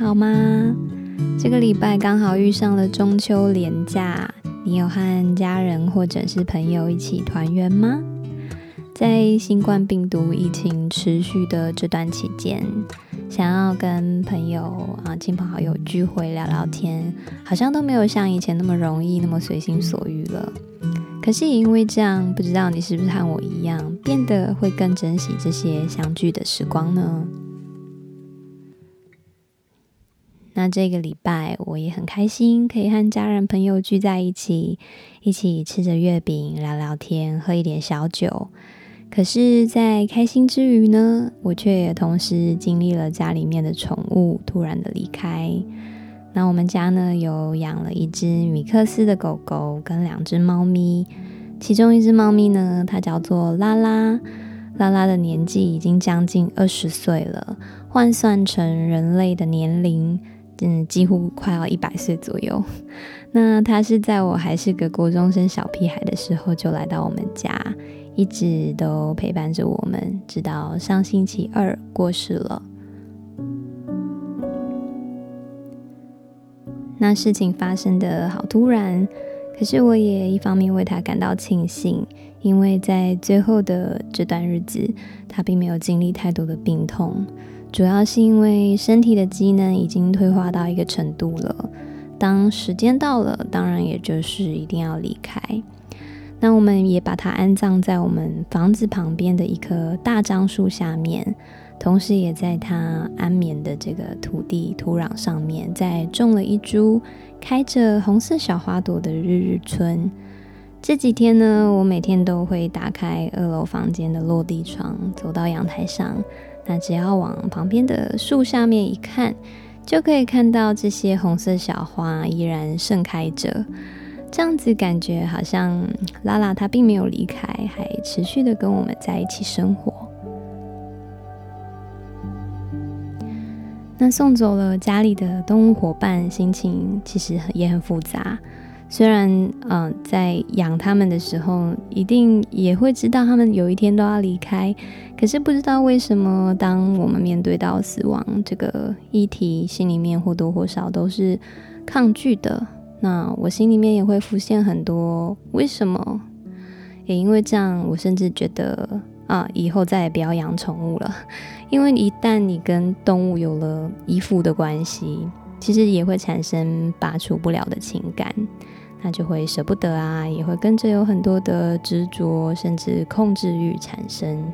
好吗？这个礼拜刚好遇上了中秋连假，你有和家人或者是朋友一起团圆吗？在新冠病毒疫情持续的这段期间，想要跟朋友啊、亲朋好友聚会聊聊天，好像都没有像以前那么容易、那么随心所欲了。可是也因为这样，不知道你是不是和我一样，变得会更珍惜这些相聚的时光呢？那这个礼拜我也很开心，可以和家人朋友聚在一起，一起吃着月饼，聊聊天，喝一点小酒。可是，在开心之余呢，我却也同时经历了家里面的宠物突然的离开。那我们家呢，有养了一只米克斯的狗狗跟两只猫咪，其中一只猫咪呢，它叫做拉拉。拉拉的年纪已经将近二十岁了，换算成人类的年龄，嗯，几乎快要一百岁左右。那他是在我还是个国中生小屁孩的时候就来到我们家，一直都陪伴着我们，直到上星期二过世了。那事情发生的好突然，可是我也一方面为他感到庆幸，因为在最后的这段日子，他并没有经历太多的病痛，主要是因为身体的机能已经退化到一个程度了。当时间到了，当然也就是一定要离开。那我们也把它安葬在我们房子旁边的一棵大樟树下面。同时，也在它安眠的这个土地土壤上面，再种了一株开着红色小花朵的日日春。这几天呢，我每天都会打开二楼房间的落地窗，走到阳台上。那只要往旁边的树下面一看，就可以看到这些红色小花依然盛开着。这样子感觉好像拉拉它并没有离开，还持续的跟我们在一起生活。那送走了家里的动物伙伴，心情其实也很复杂。虽然，嗯、在养他们的时候，一定也会知道他们有一天都要离开。可是不知道为什么，当我们面对到死亡这个议题，心里面或多或少都是抗拒的。那我心里面也会浮现很多为什么？也因为这样，我甚至觉得。啊，以后再也不要养宠物了，因为一旦你跟动物有了依附的关系，其实也会产生拔除不了的情感，那就会舍不得啊，也会跟着有很多的执着，甚至控制欲产生。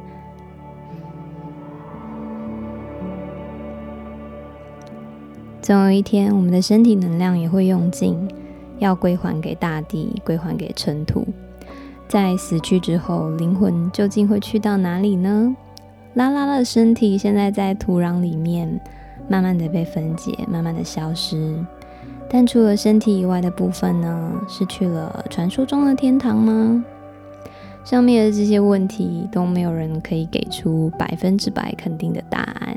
总有一天，我们的身体能量也会用尽，要归还给大地，归还给尘土。在死去之后，灵魂究竟会去到哪里呢？拉拉的身体现在在土壤里面，慢慢的被分解，慢慢的消失。但除了身体以外的部分呢？是去了传说中的天堂吗？上面的这些问题都没有人可以给出百分之百肯定的答案。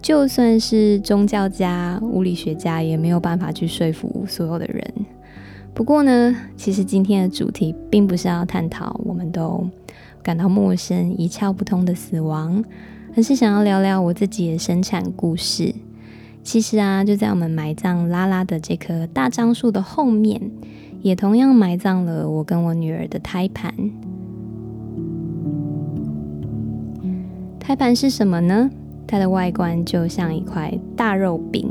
就算是宗教家、物理学家，也没有办法去说服所有的人。不过呢，其实今天的主题并不是要探讨我们都感到陌生、一窍不通的死亡，而是想要聊聊我自己的生产故事。其实啊，就在我们埋葬拉拉的这棵大樟树的后面，也同样埋葬了我跟我女儿的胎盘。胎盘是什么呢？它的外观就像一块大肉饼，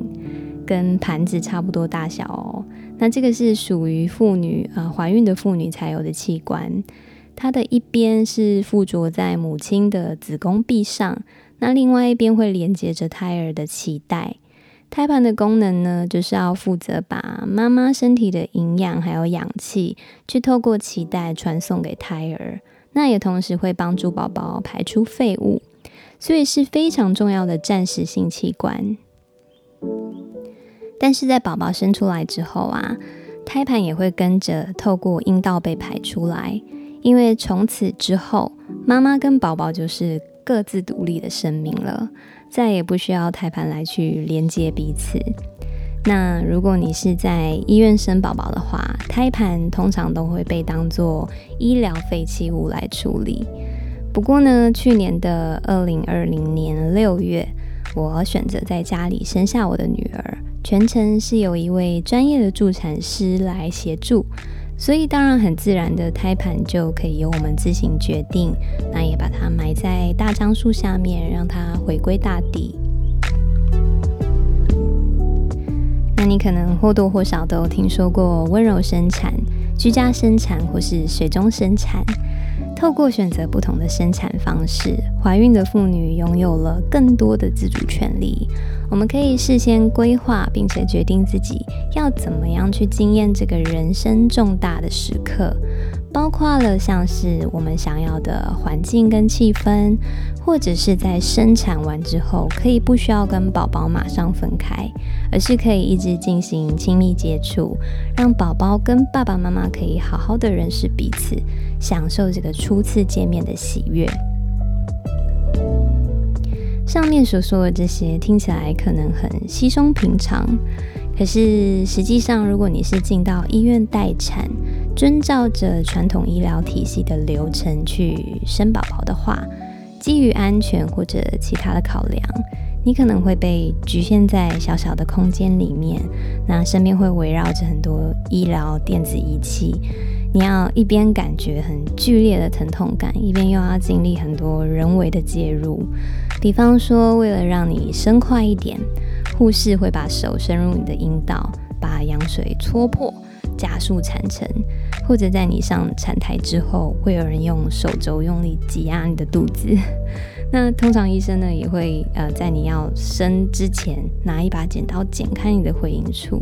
跟盘子差不多大小哦。那这个是属于妇女啊，怀孕的妇女才有的器官，它的一边是附着在母亲的子宫壁上，那另外一边会连接着胎儿的脐带。胎盘的功能呢，就是要负责把妈妈身体的营养还有氧气，去透过脐带传送给胎儿，那也同时会帮助宝宝排出废物，所以是非常重要的暂时性器官。但是在宝宝生出来之后啊，胎盘也会跟着透过阴道被排出来，因为从此之后，妈妈跟宝宝就是各自独立的生命了，再也不需要胎盘来去连接彼此。那如果你是在医院生宝宝的话，胎盘通常都会被当作医疗废弃物来处理。不过呢，去年的二零二零年六月。我选择在家里生下我的女儿，全程是由一位专业的助产师来协助，所以当然很自然的胎盘就可以由我们自行决定。那也把它埋在大樟树下面，让它回归大地。那你可能或多或少都听说过温柔生产、居家生产或是水中生产。透过选择不同的生产方式，怀孕的妇女拥有了更多的自主权利。我们可以事先规划，并且决定自己要怎么样去经验这个人生重大的时刻。包括了像是我们想要的环境跟气氛，或者是在生产完之后可以不需要跟宝宝马上分开，而是可以一直进行亲密接触，让宝宝跟爸爸妈妈可以好好的认识彼此，享受这个初次见面的喜悦。上面所说的这些听起来可能很稀松平常。可是实际上，如果你是进到医院待产，遵照着传统医疗体系的流程去生宝宝的话，基于安全或者其他的考量，你可能会被局限在小小的空间里面，那身边会围绕着很多医疗电子仪器，你要一边感觉很剧烈的疼痛感，一边又要经历很多人为的介入，比方说为了让你生快一点。护士会把手伸入你的阴道，把羊水戳破，加速产程；或者在你上产台之后，会有人用手肘用力挤压你的肚子。那通常医生呢，也会呃在你要生之前拿一把剪刀剪开你的会阴处。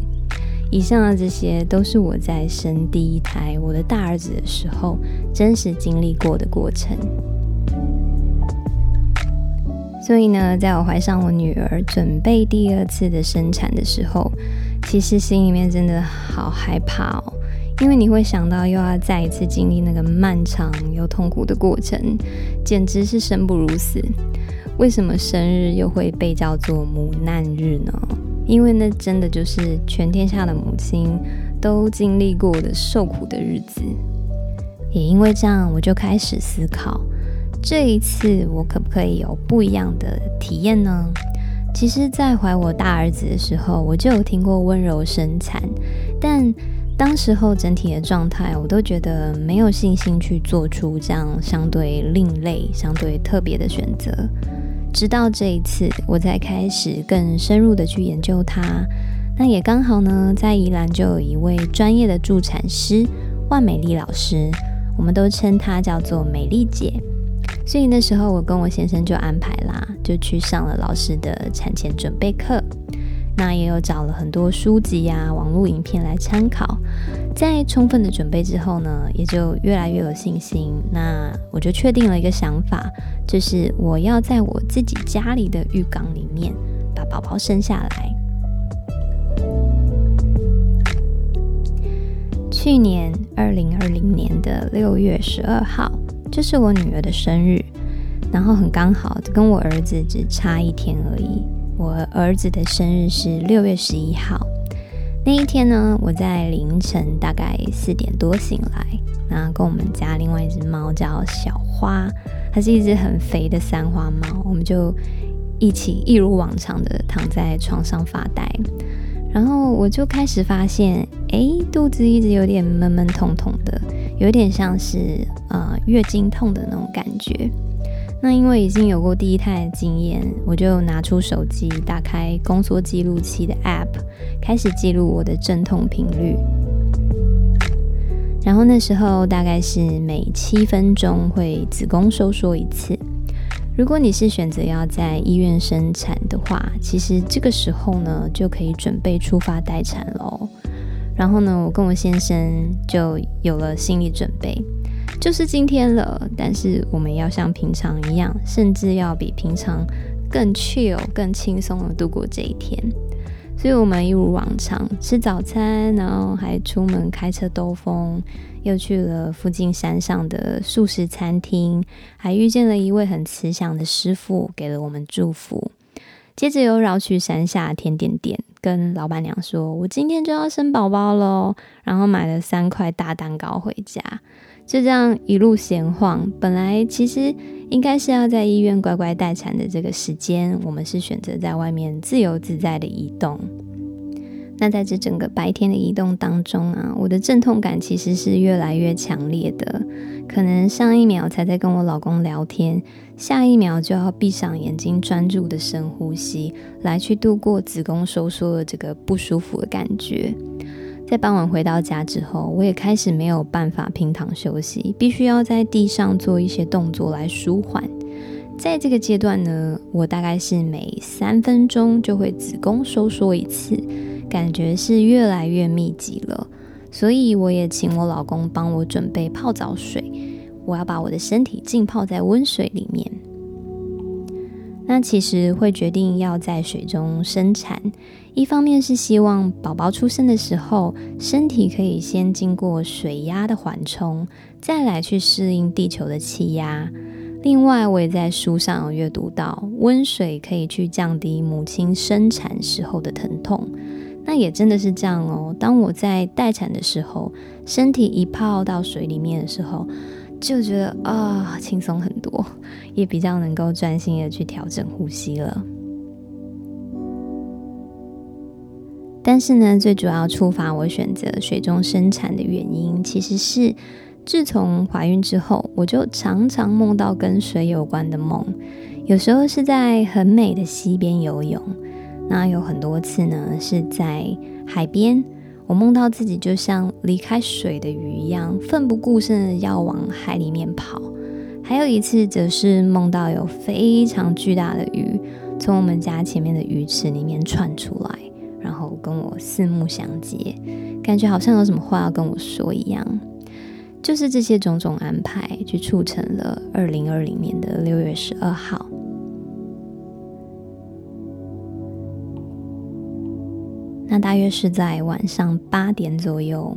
以上的这些都是我在生第一胎我的大儿子的时候真实经历过的过程。所以呢，在我怀上我女儿，准备第二次的生产的时候，其实心里面真的好害怕哦，因为你会想到又要再一次经历那个漫长又痛苦的过程，简直是生不如死。为什么生日又会被叫做母难日呢？因为那真的就是全天下的母亲都经历过的受苦的日子。也因为这样，我就开始思考。这一次我可不可以有不一样的体验呢？其实，在怀我大儿子的时候，我就有听过温柔生产，但当时候整体的状态，我都觉得没有信心去做出这样相对另类、相对特别的选择。直到这一次，我才开始更深入的去研究它。那也刚好呢，在宜兰就有一位专业的助产师万美丽老师，我们都称她叫做美丽姐。所以那时候，我跟我先生就安排啦，就去上了老师的产前准备课。那也有找了很多书籍呀、网络影片来参考。在充分的准备之后呢，也就越来越有信心。那我就确定了一个想法，就是我要在我自己家里的浴缸里面把宝宝生下来。去年二零二零年的六月十二号。这是我女儿的生日，然后很刚好，跟我儿子只差一天而已。我儿子的生日是六月十一号。那一天呢，我在凌晨大概四点多醒来，然后跟我们家另外一只猫叫小花，它是一只很肥的三花猫，我们就一起一如往常的躺在床上发呆。然后我就开始发现，诶，肚子一直有点闷闷痛痛的。有点像是呃月经痛的那种感觉。那因为已经有过第一胎的经验，我就拿出手机，打开宫缩记录器的 App，开始记录我的阵痛频率。然后那时候大概是每七分钟会子宫收缩一次。如果你是选择要在医院生产的话，其实这个时候呢就可以准备出发待产喽。然后呢，我跟我先生就有了心理准备，就是今天了。但是我们要像平常一样，甚至要比平常更 chill、更轻松的度过这一天。所以，我们一如往常吃早餐，然后还出门开车兜风，又去了附近山上的素食餐厅，还遇见了一位很慈祥的师傅，给了我们祝福。接着又绕去山下甜点店，跟老板娘说：“我今天就要生宝宝喽。”然后买了三块大蛋糕回家。就这样一路闲晃。本来其实应该是要在医院乖乖待产的这个时间，我们是选择在外面自由自在的移动。那在这整个白天的移动当中啊，我的阵痛感其实是越来越强烈的。可能上一秒才在跟我老公聊天，下一秒就要闭上眼睛专注的深呼吸，来去度过子宫收缩的这个不舒服的感觉。在傍晚回到家之后，我也开始没有办法平躺休息，必须要在地上做一些动作来舒缓。在这个阶段呢，我大概是每三分钟就会子宫收缩一次。感觉是越来越密集了，所以我也请我老公帮我准备泡澡水，我要把我的身体浸泡在温水里面。那其实会决定要在水中生产，一方面是希望宝宝出生的时候，身体可以先经过水压的缓冲，再来去适应地球的气压。另外，我也在书上有阅读到，温水可以去降低母亲生产时候的疼痛。那也真的是这样哦。当我在待产的时候，身体一泡到水里面的时候，就觉得啊，轻松很多，也比较能够专心的去调整呼吸了。但是呢，最主要触发我选择水中生产的原因，其实是自从怀孕之后，我就常常梦到跟水有关的梦，有时候是在很美的溪边游泳。那有很多次呢，是在海边，我梦到自己就像离开水的鱼一样，奋不顾身的要往海里面跑。还有一次，则是梦到有非常巨大的鱼从我们家前面的鱼池里面窜出来，然后跟我四目相接，感觉好像有什么话要跟我说一样。就是这些种种安排，去促成了二零二零年的六月十二号。那大约是在晚上八点左右，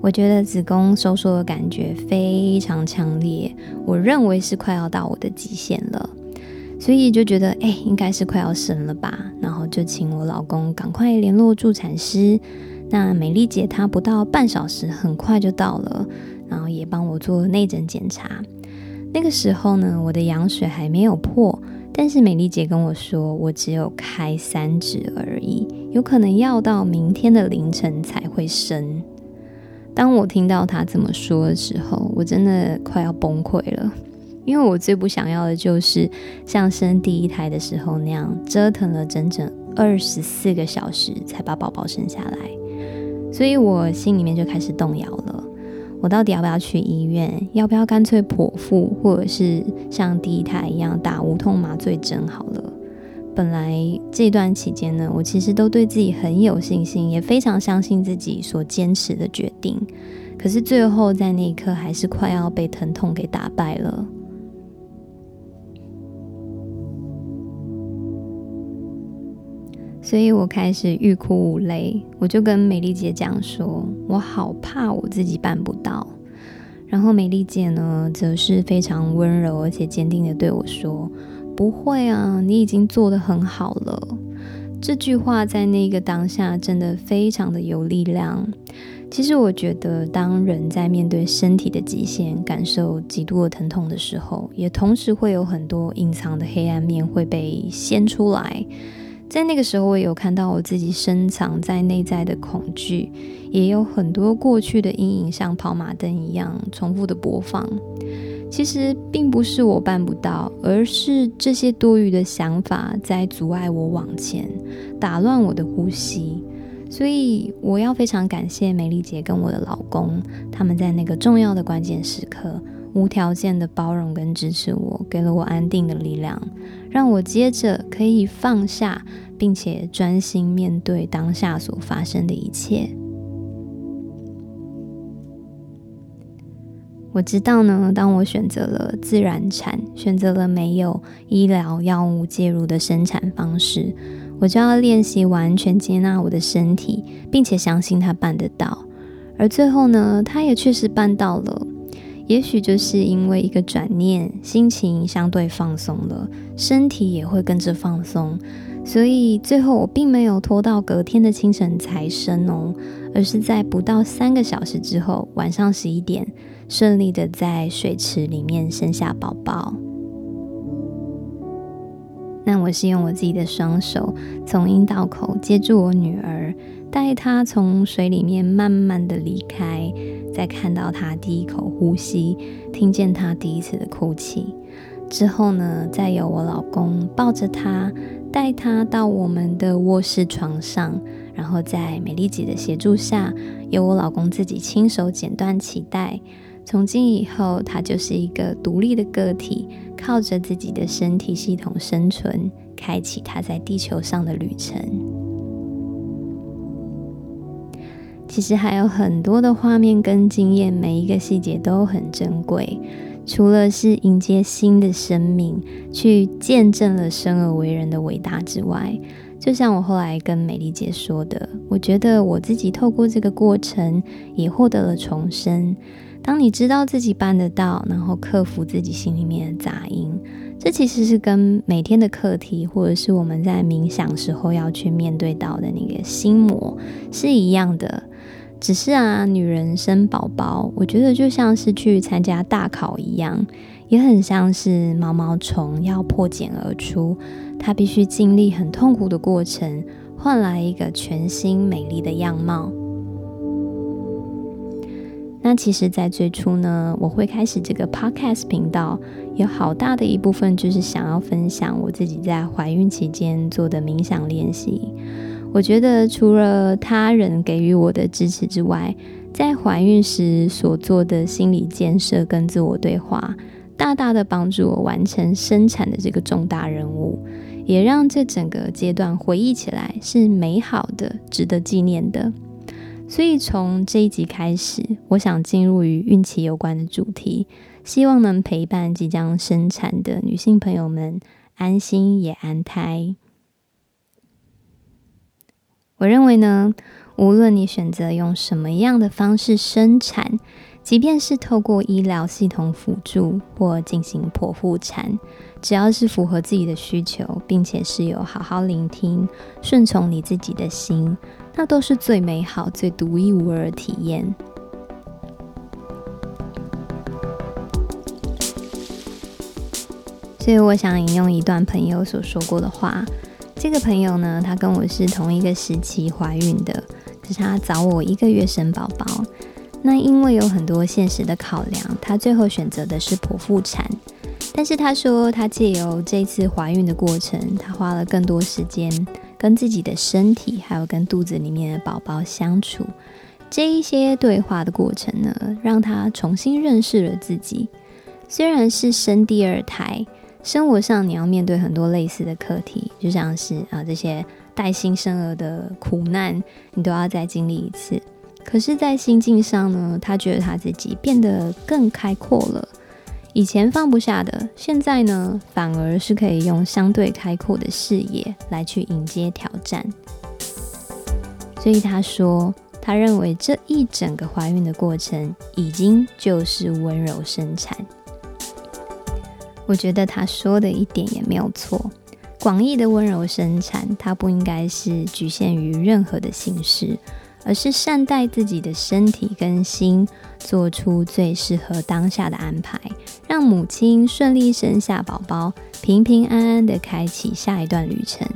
我觉得子宫收缩的感觉非常强烈，我认为是快要到我的极限了，所以就觉得哎，应该是快要生了吧，然后就请我老公赶快联络助产师。那美丽姐她不到半小时，很快就到了，然后也帮我做内诊检查。那个时候呢，我的羊水还没有破。但是美丽姐跟我说，我只有开三指而已，有可能要到明天的凌晨才会生。当我听到她这么说的时候，我真的快要崩溃了，因为我最不想要的就是像生第一胎的时候那样折腾了整整二十四个小时才把宝宝生下来，所以我心里面就开始动摇了。我到底要不要去医院？要不要干脆剖腹，或者是像第一胎一样打无痛麻醉针好了？本来这段期间呢，我其实都对自己很有信心，也非常相信自己所坚持的决定。可是最后在那一刻，还是快要被疼痛给打败了。所以我开始欲哭无泪，我就跟美丽姐讲说，我好怕我自己办不到。然后美丽姐呢，则是非常温柔而且坚定的对我说，不会啊，你已经做得很好了。这句话在那个当下真的非常的有力量。其实我觉得，当人在面对身体的极限，感受极度的疼痛的时候，也同时会有很多隐藏的黑暗面会被掀出来。在那个时候，我有看到我自己深藏在内在的恐惧，也有很多过去的阴影像跑马灯一样重复的播放。其实并不是我办不到，而是这些多余的想法在阻碍我往前，打乱我的呼吸。所以我要非常感谢美丽姐跟我的老公，他们在那个重要的关键时刻，无条件的包容跟支持我，给了我安定的力量，让我接着可以放下，并且专心面对当下所发生的一切。我知道呢，当我选择了自然产，选择了没有医疗药物介入的生产方式，我就要练习完全接纳我的身体，并且相信它办得到。而最后呢，它也确实办到了。也许就是因为一个转念，心情相对放松了，身体也会跟着放松，所以最后我并没有拖到隔天的清晨才生哦，而是在不到三个小时之后，晚上十一点，顺利的在水池里面生下宝宝。那我是用我自己的双手从阴道口接住我女儿，带她从水里面慢慢的离开，再看到她第一口呼吸，听见她第一次的哭泣。之后呢，再由我老公抱着她，带她到我们的卧室床上，然后在美丽姐的协助下，由我老公自己亲手剪断脐带。从今以后，他就是一个独立的个体，靠着自己的身体系统生存，开启他在地球上的旅程。其实还有很多的画面跟经验，每一个细节都很珍贵。除了是迎接新的生命，去见证了生而为人的伟大之外，就像我后来跟美丽姐说的，我觉得我自己透过这个过程也获得了重生。当你知道自己办得到，然后克服自己心里面的杂音，这其实是跟每天的课题，或者是我们在冥想时候要去面对到的那个心魔是一样的。只是啊，女人生宝宝，我觉得就像是去参加大考一样，也很像是毛毛虫要破茧而出，它必须经历很痛苦的过程，换来一个全新美丽的样貌。那其实，在最初呢，我会开始这个 podcast 频道，有好大的一部分就是想要分享我自己在怀孕期间做的冥想练习。我觉得除了他人给予我的支持之外，在怀孕时所做的心理建设跟自我对话，大大的帮助我完成生产的这个重大任务，也让这整个阶段回忆起来是美好的、值得纪念的。所以从这一集开始，我想进入与孕期有关的主题，希望能陪伴即将生产的女性朋友们安心也安胎。我认为呢，无论你选择用什么样的方式生产，即便是透过医疗系统辅助或进行剖腹产，只要是符合自己的需求，并且是有好好聆听、顺从你自己的心，那都是最美好、最独一无二的体验。所以，我想引用一段朋友所说过的话。这个朋友呢，他跟我是同一个时期怀孕的，可是他早我一个月生宝宝。那因为有很多现实的考量，他最后选择的是剖腹产。但是他说，他借由这次怀孕的过程，他花了更多时间跟自己的身体，还有跟肚子里面的宝宝相处。这一些对话的过程呢，让他重新认识了自己。虽然是生第二胎。生活上你要面对很多类似的课题，就像是啊这些带新生儿的苦难，你都要再经历一次。可是，在心境上呢，他觉得他自己变得更开阔了。以前放不下的，现在呢，反而是可以用相对开阔的视野来去迎接挑战。所以他说，他认为这一整个怀孕的过程，已经就是温柔生产。我觉得他说的一点也没有错。广义的温柔生产，它不应该是局限于任何的形式，而是善待自己的身体跟心，做出最适合当下的安排，让母亲顺利生下宝宝，平平安安的开启下一段旅程。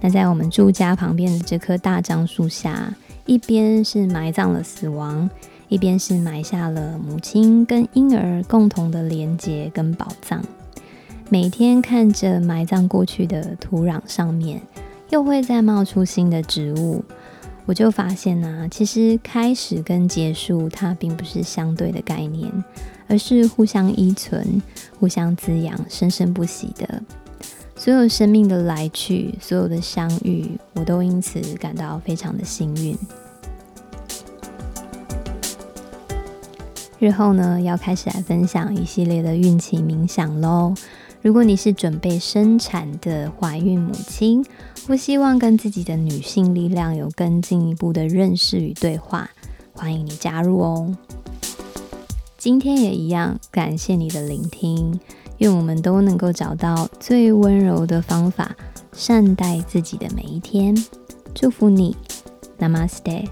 那在我们住家旁边的这棵大樟树下，一边是埋葬了死亡。一边是埋下了母亲跟婴儿共同的连结跟宝藏，每天看着埋葬过去的土壤上面，又会再冒出新的植物，我就发现呢、其实开始跟结束它并不是相对的概念，而是互相依存、互相滋养、生生不息的。所有生命的来去，所有的相遇，我都因此感到非常的幸运。日后呢，要开始来分享一系列的孕期冥想喽。如果你是准备生产的怀孕母亲，不希望跟自己的女性力量有更进一步的认识与对话，欢迎你加入哦。今天也一样，感谢你的聆听，愿我们都能够找到最温柔的方法，善待自己的每一天。祝福你，Namaste。